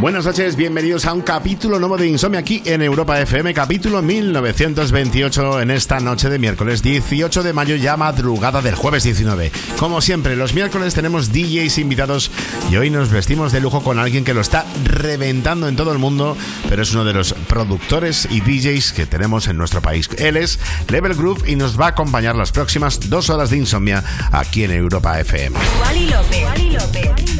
Buenas noches, bienvenidos a un capítulo nuevo de Insomnia aquí en Europa FM, capítulo 1928 en esta noche de miércoles 18 de mayo, ya madrugada del jueves 19. Como siempre, los miércoles tenemos DJs invitados y hoy nos vestimos de lujo con alguien que lo está reventando en todo el mundo, pero es uno de los productores y DJs que tenemos en nuestro país. Él es Level Groove y nos va a acompañar las próximas dos horas de Insomnia aquí en Europa FM. Wally López. Wally López.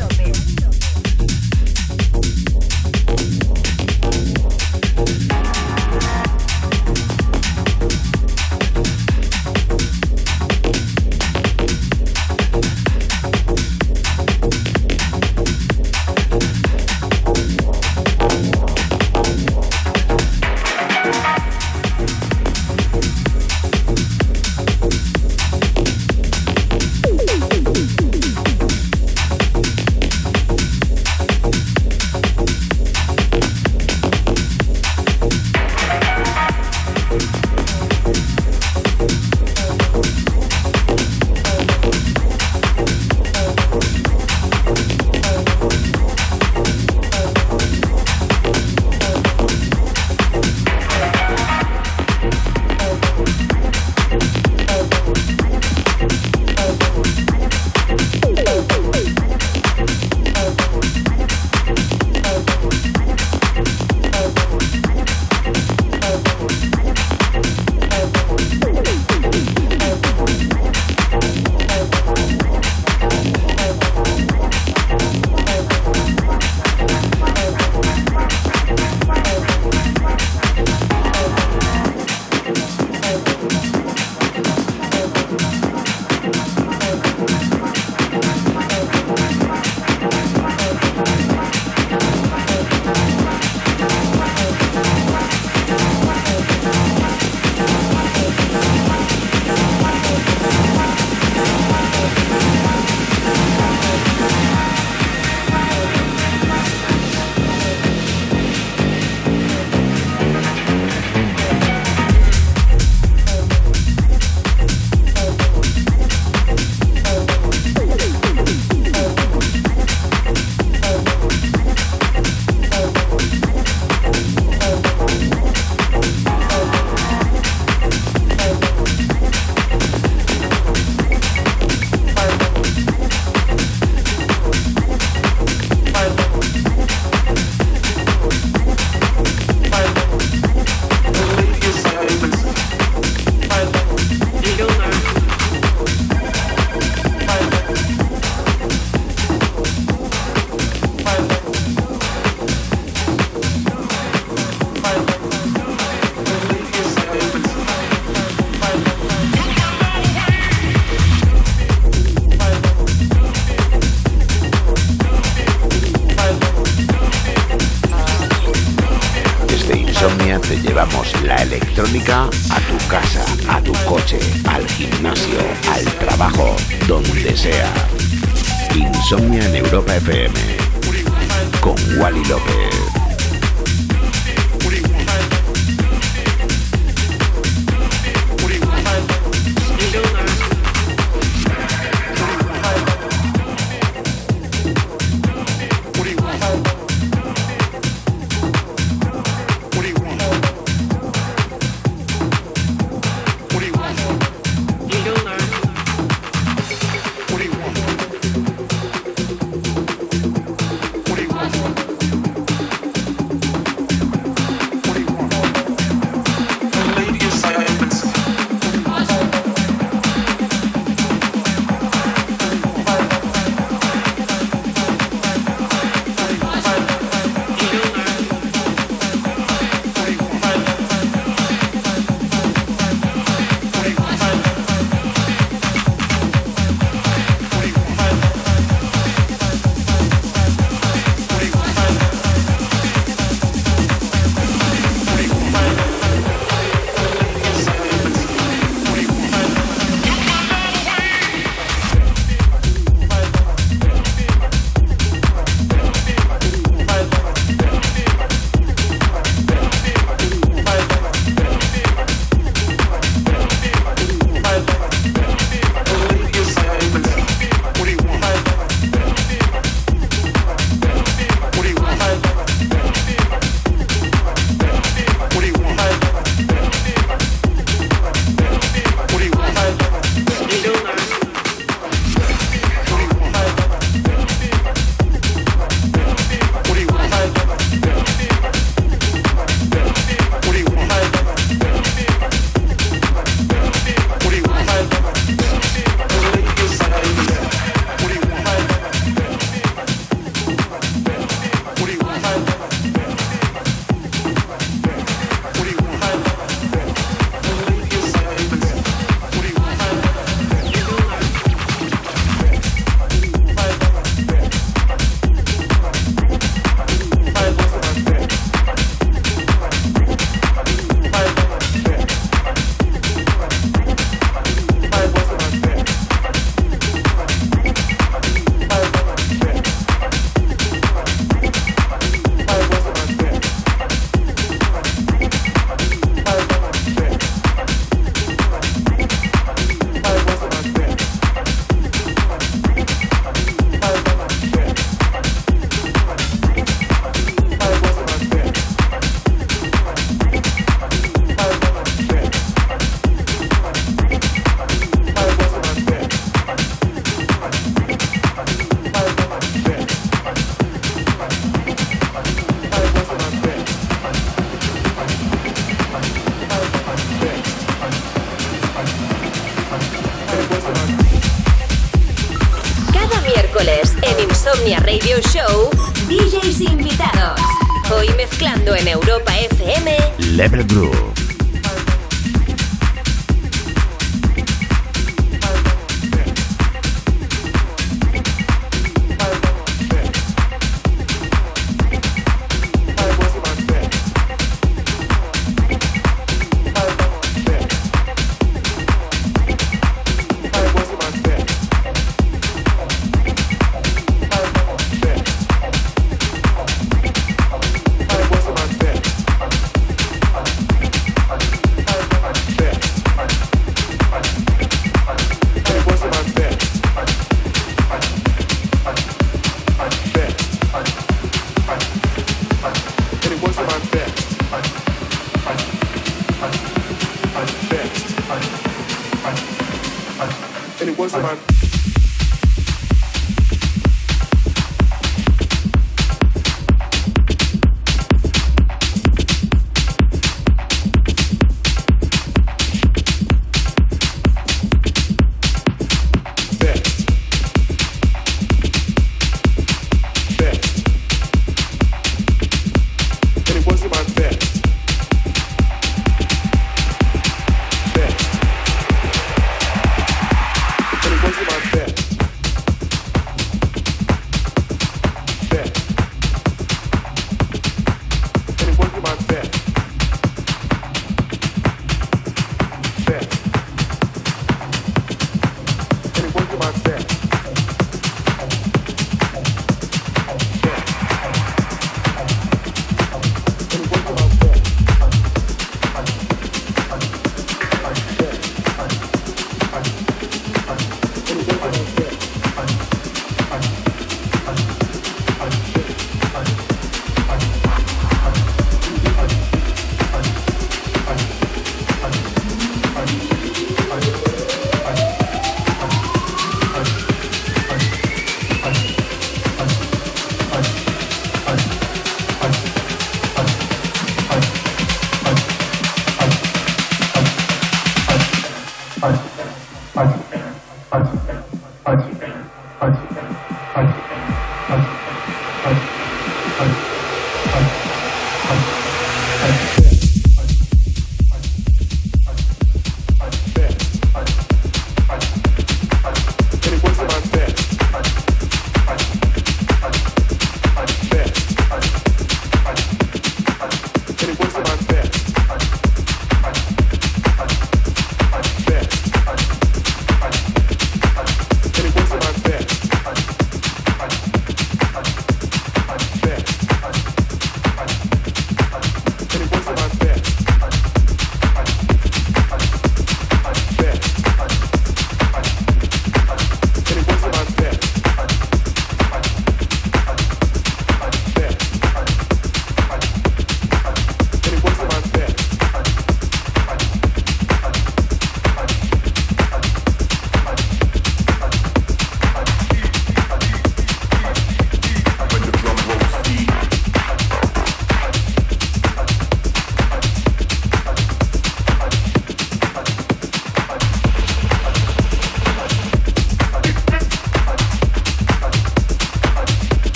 Show, DJs invitados. Hoy mezclando en Europa FM, Level Groove.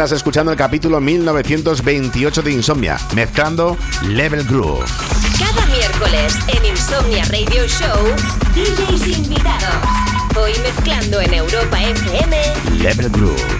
Estás escuchando el capítulo 1928 de Insomnia, mezclando Level Groove. Cada miércoles en Insomnia Radio Show, DJs invitados. Hoy mezclando en Europa FM, Level Groove.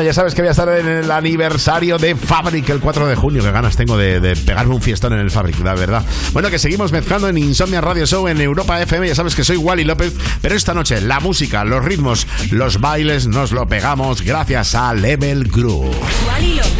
Ya sabes que voy a estar en el aniversario de Fabric el 4 de junio. Qué ganas tengo de, pegarme un fiestón en el Fabric, la verdad. Bueno, que seguimos mezclando en Insomnia Radio Show en Europa FM. Ya sabes que soy Wally López, pero esta noche la música, los ritmos, los bailes nos lo pegamos gracias a Level Groove. Wally López.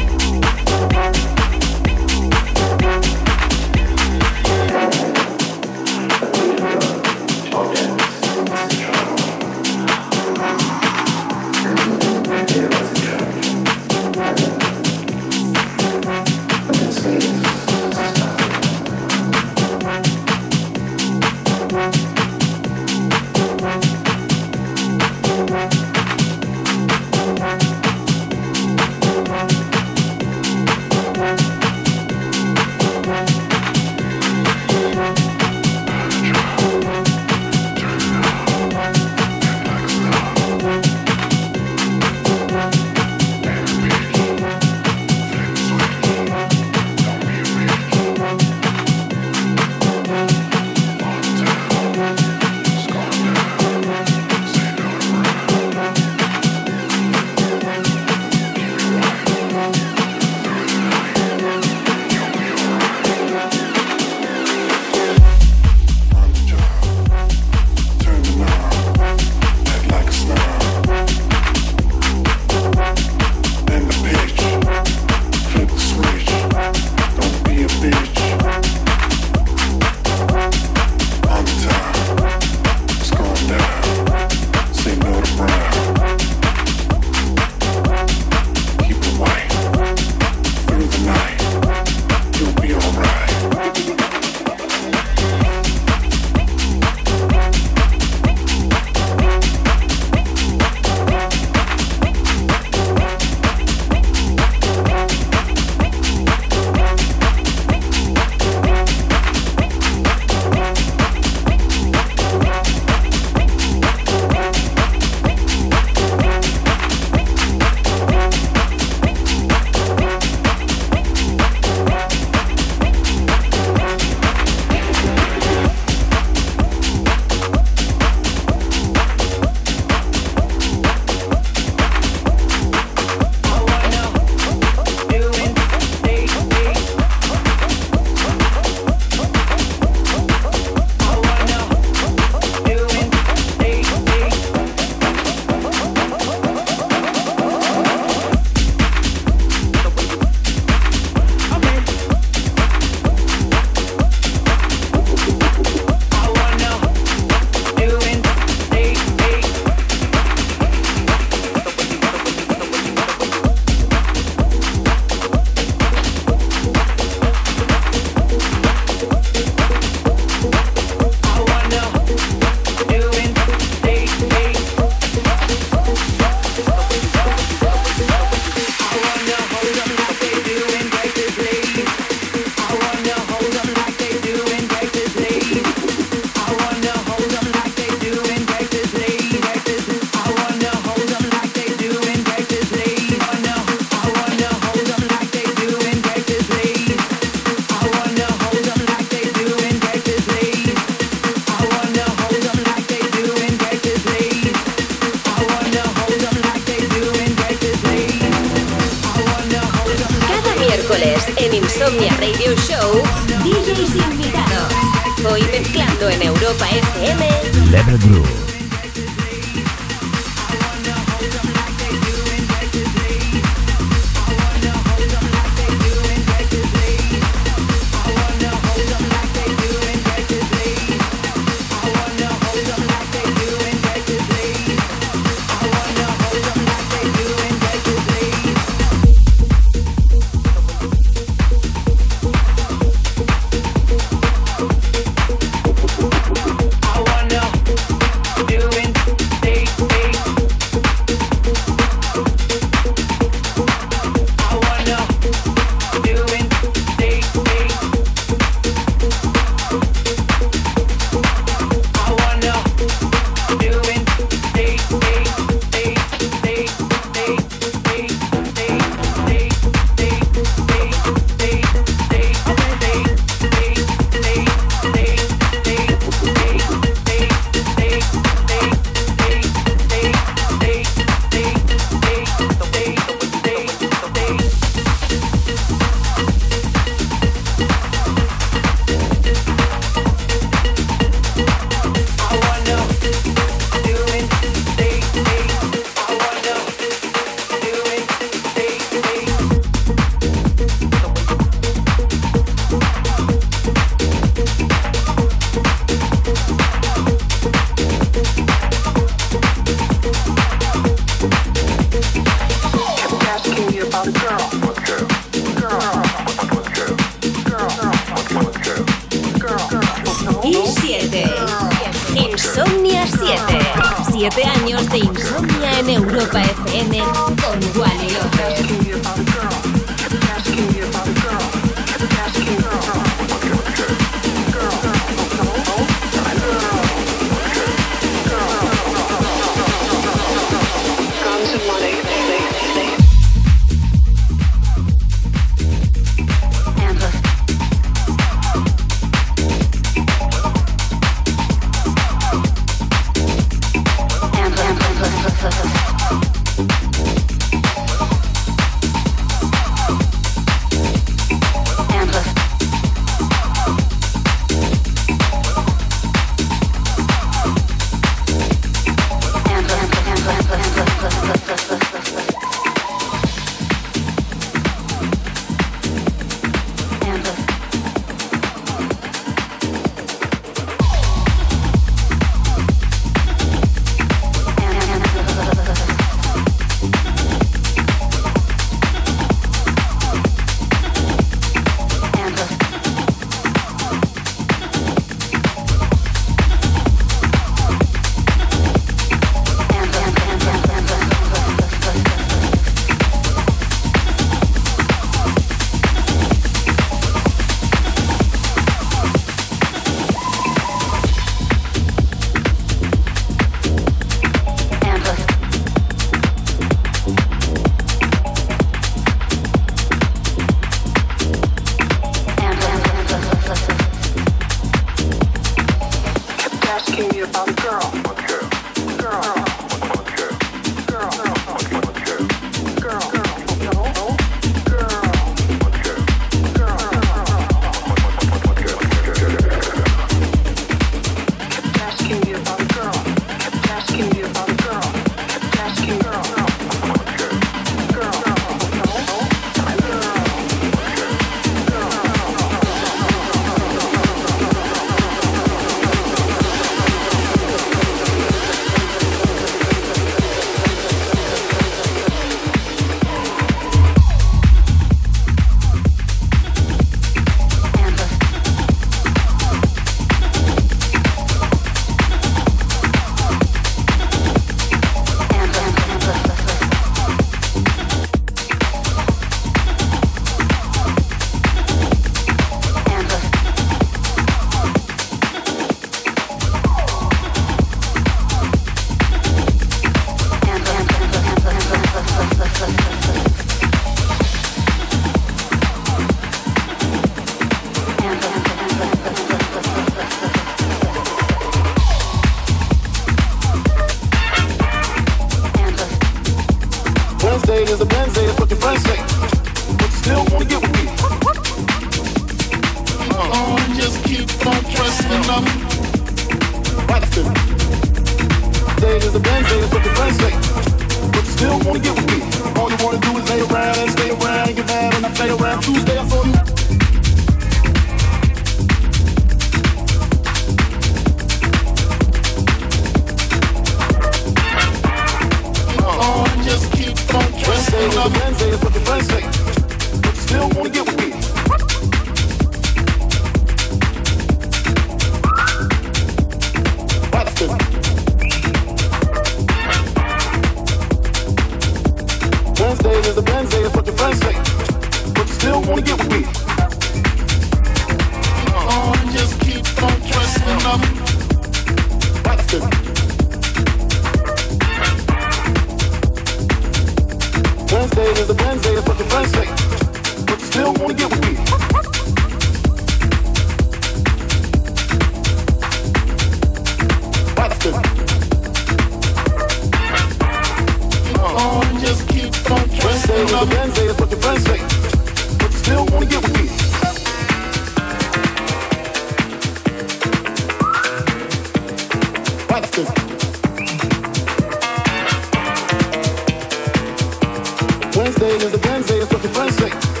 Is a Wednesday, is what your.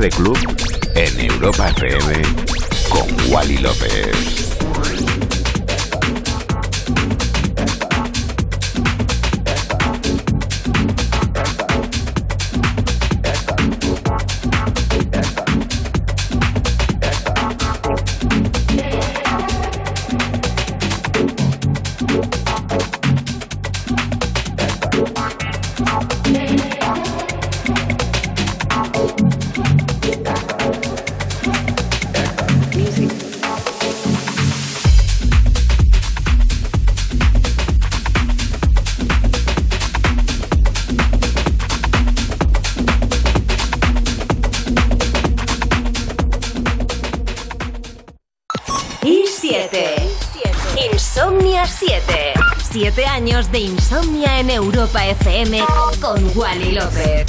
De club en Europa FM con Wally López. Wally López.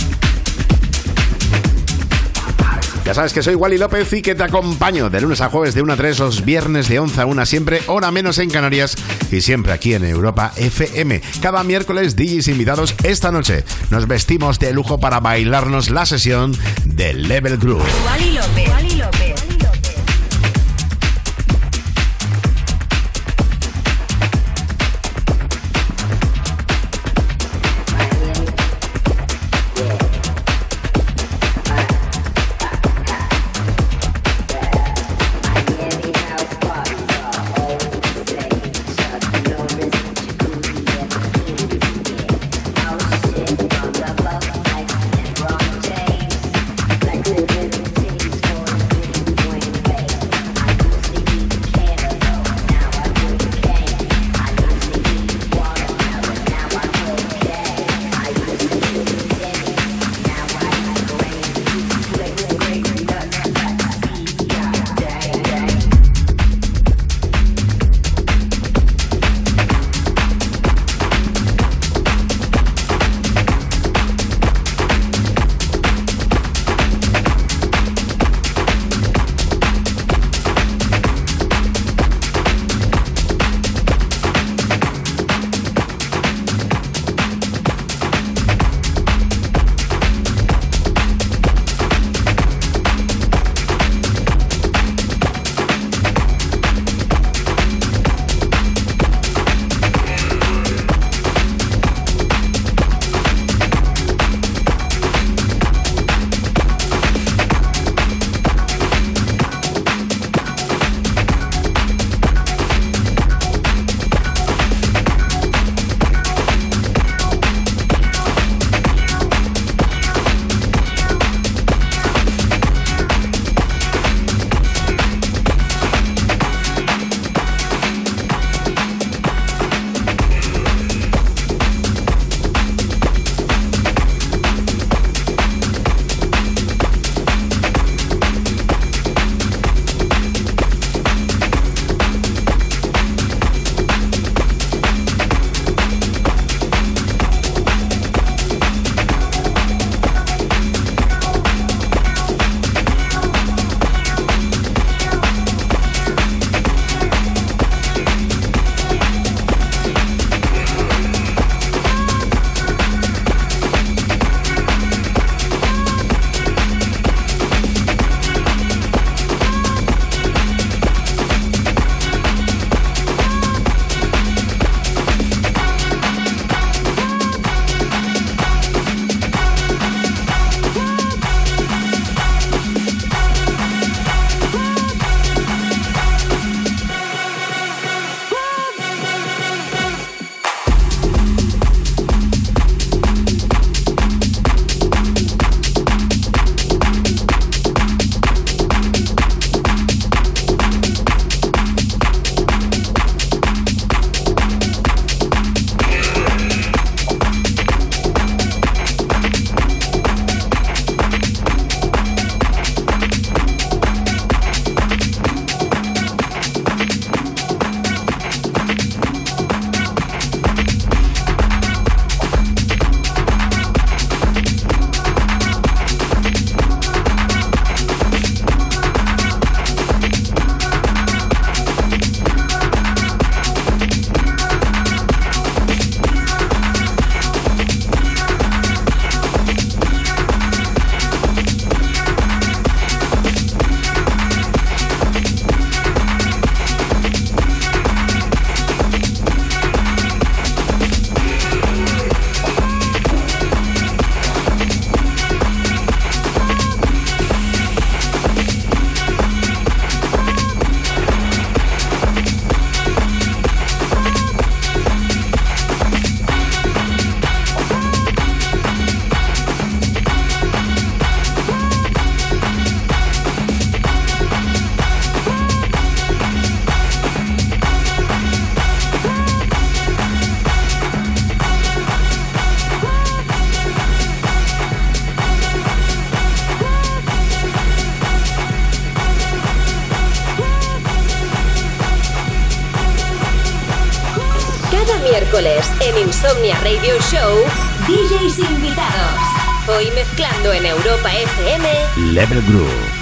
Ya sabes que soy Wally López y que te acompaño de lunes a jueves de 1 a 3, los viernes de 11 a 1 siempre, hora menos en Canarias y siempre aquí en Europa FM. Cada miércoles DJs invitados esta noche. Nos vestimos de lujo para bailarnos la sesión del Level Group. Wally miércoles en Insomnia Radio Show, DJs invitados. Hoy mezclando en Europa FM, Level Groove.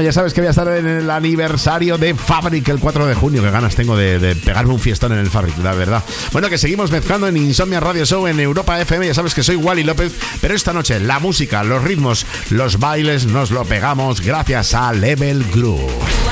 Ya sabes que voy a estar en el aniversario de Fabric el 4 de junio. Qué ganas tengo de, pegarme un fiestón en el Fabric, la verdad. Bueno, que seguimos mezclando en Insomnia Radio Show en Europa FM. Ya sabes que soy Wally López, pero esta noche la música, los ritmos, los bailes nos lo pegamos gracias a Level Groove.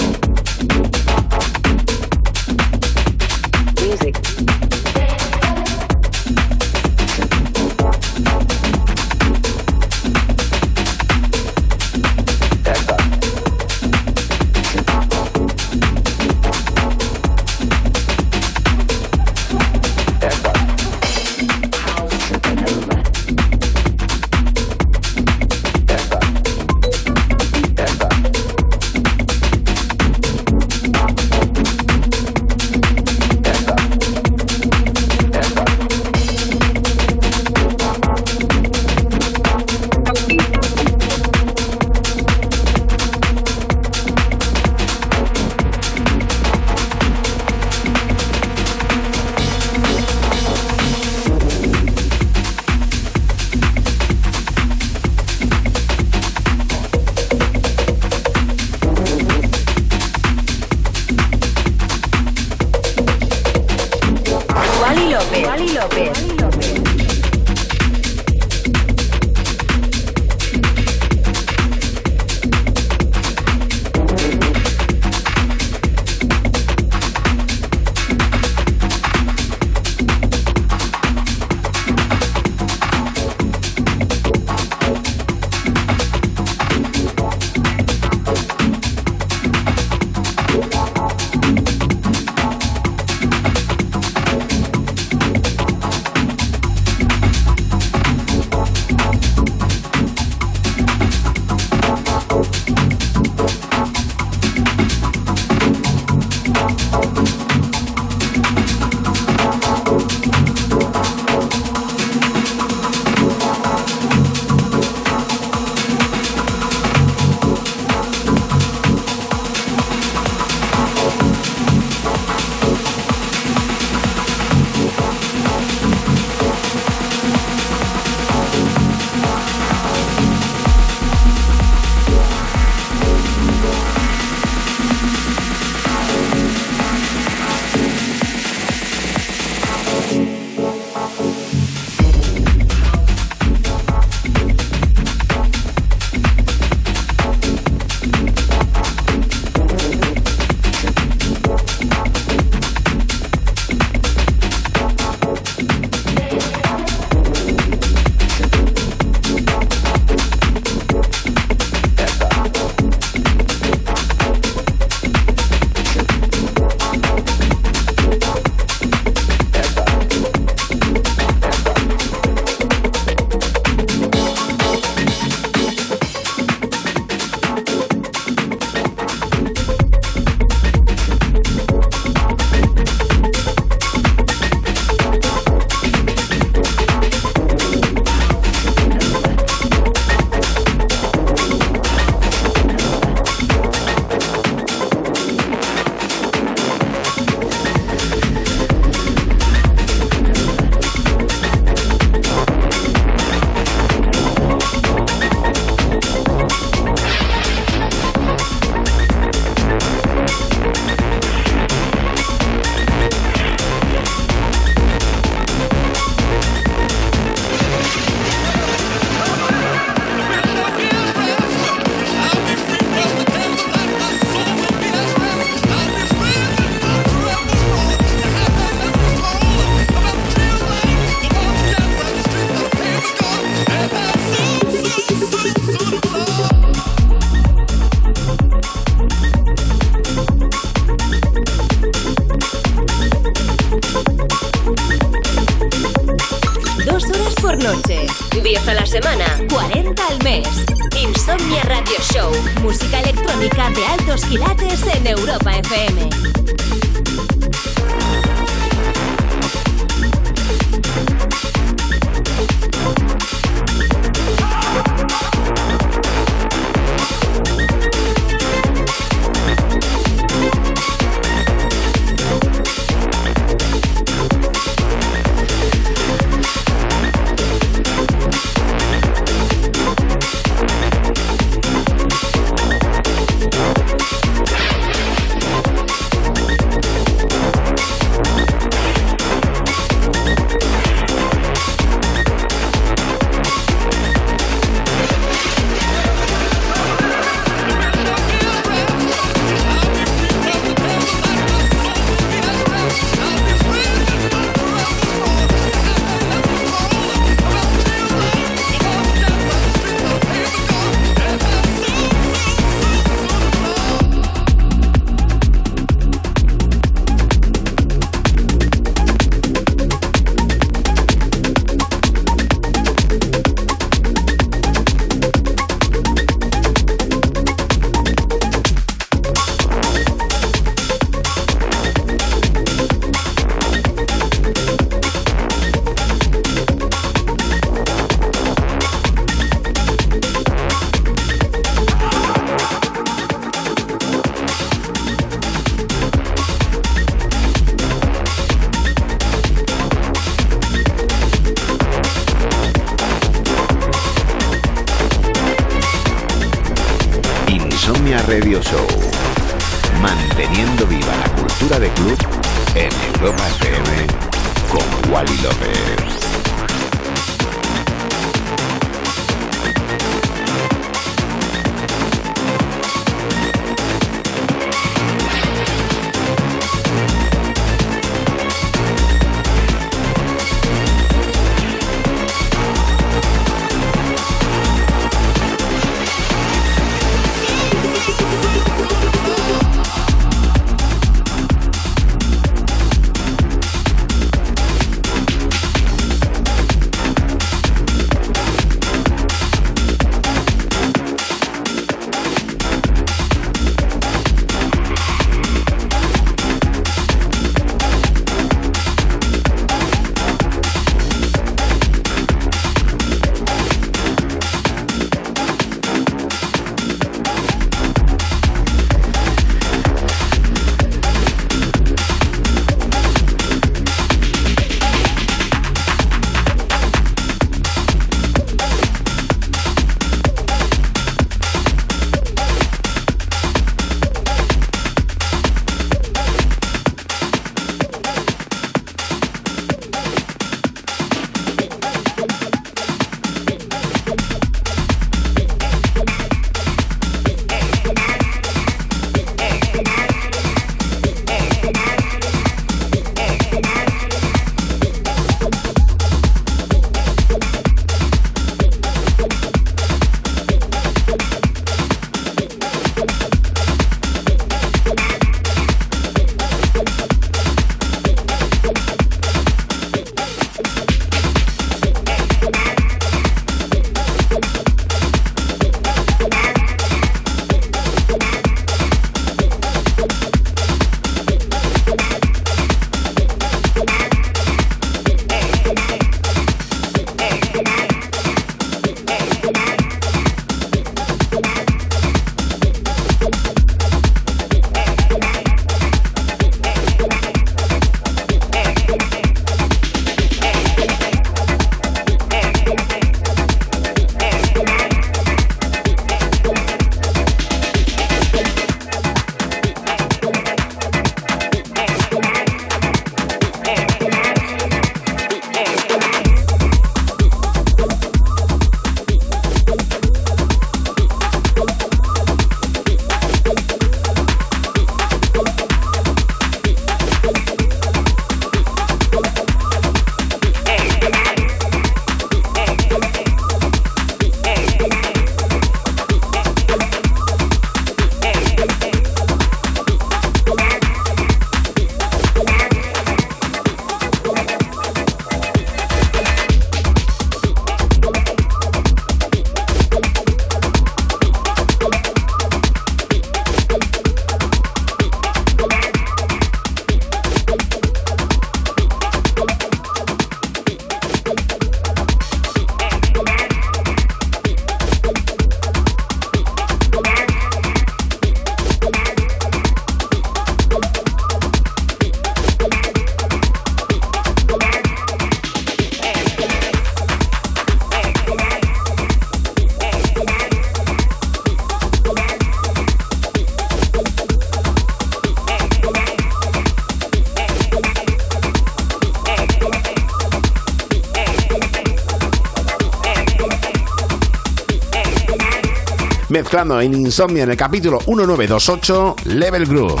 en Insomnia en el capítulo 1928 Level Groove.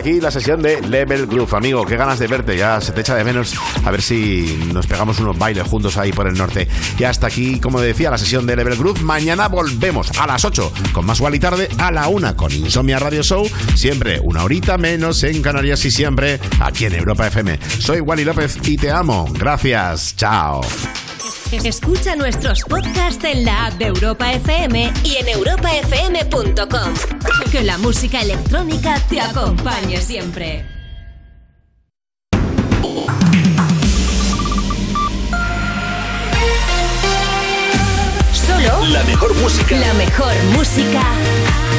Aquí la sesión de Level Groove, amigo. Qué ganas de verte, ya se te echa de menos. A ver si nos pegamos unos bailes juntos ahí por el norte. Y hasta aquí, como decía, la sesión de Level Groove. Mañana volvemos a las 8 con más y tarde, a la 1 con Insomnia Radio Show. Siempre una horita menos en Canarias y siempre aquí en Europa FM. Soy Wally López y te amo. Gracias. Chao. Escucha nuestros podcasts en la app de Europa FM y en europafm.com. Que la música electrónica te acompañe siempre. Solo La mejor música. la mejor música del 2000 hasta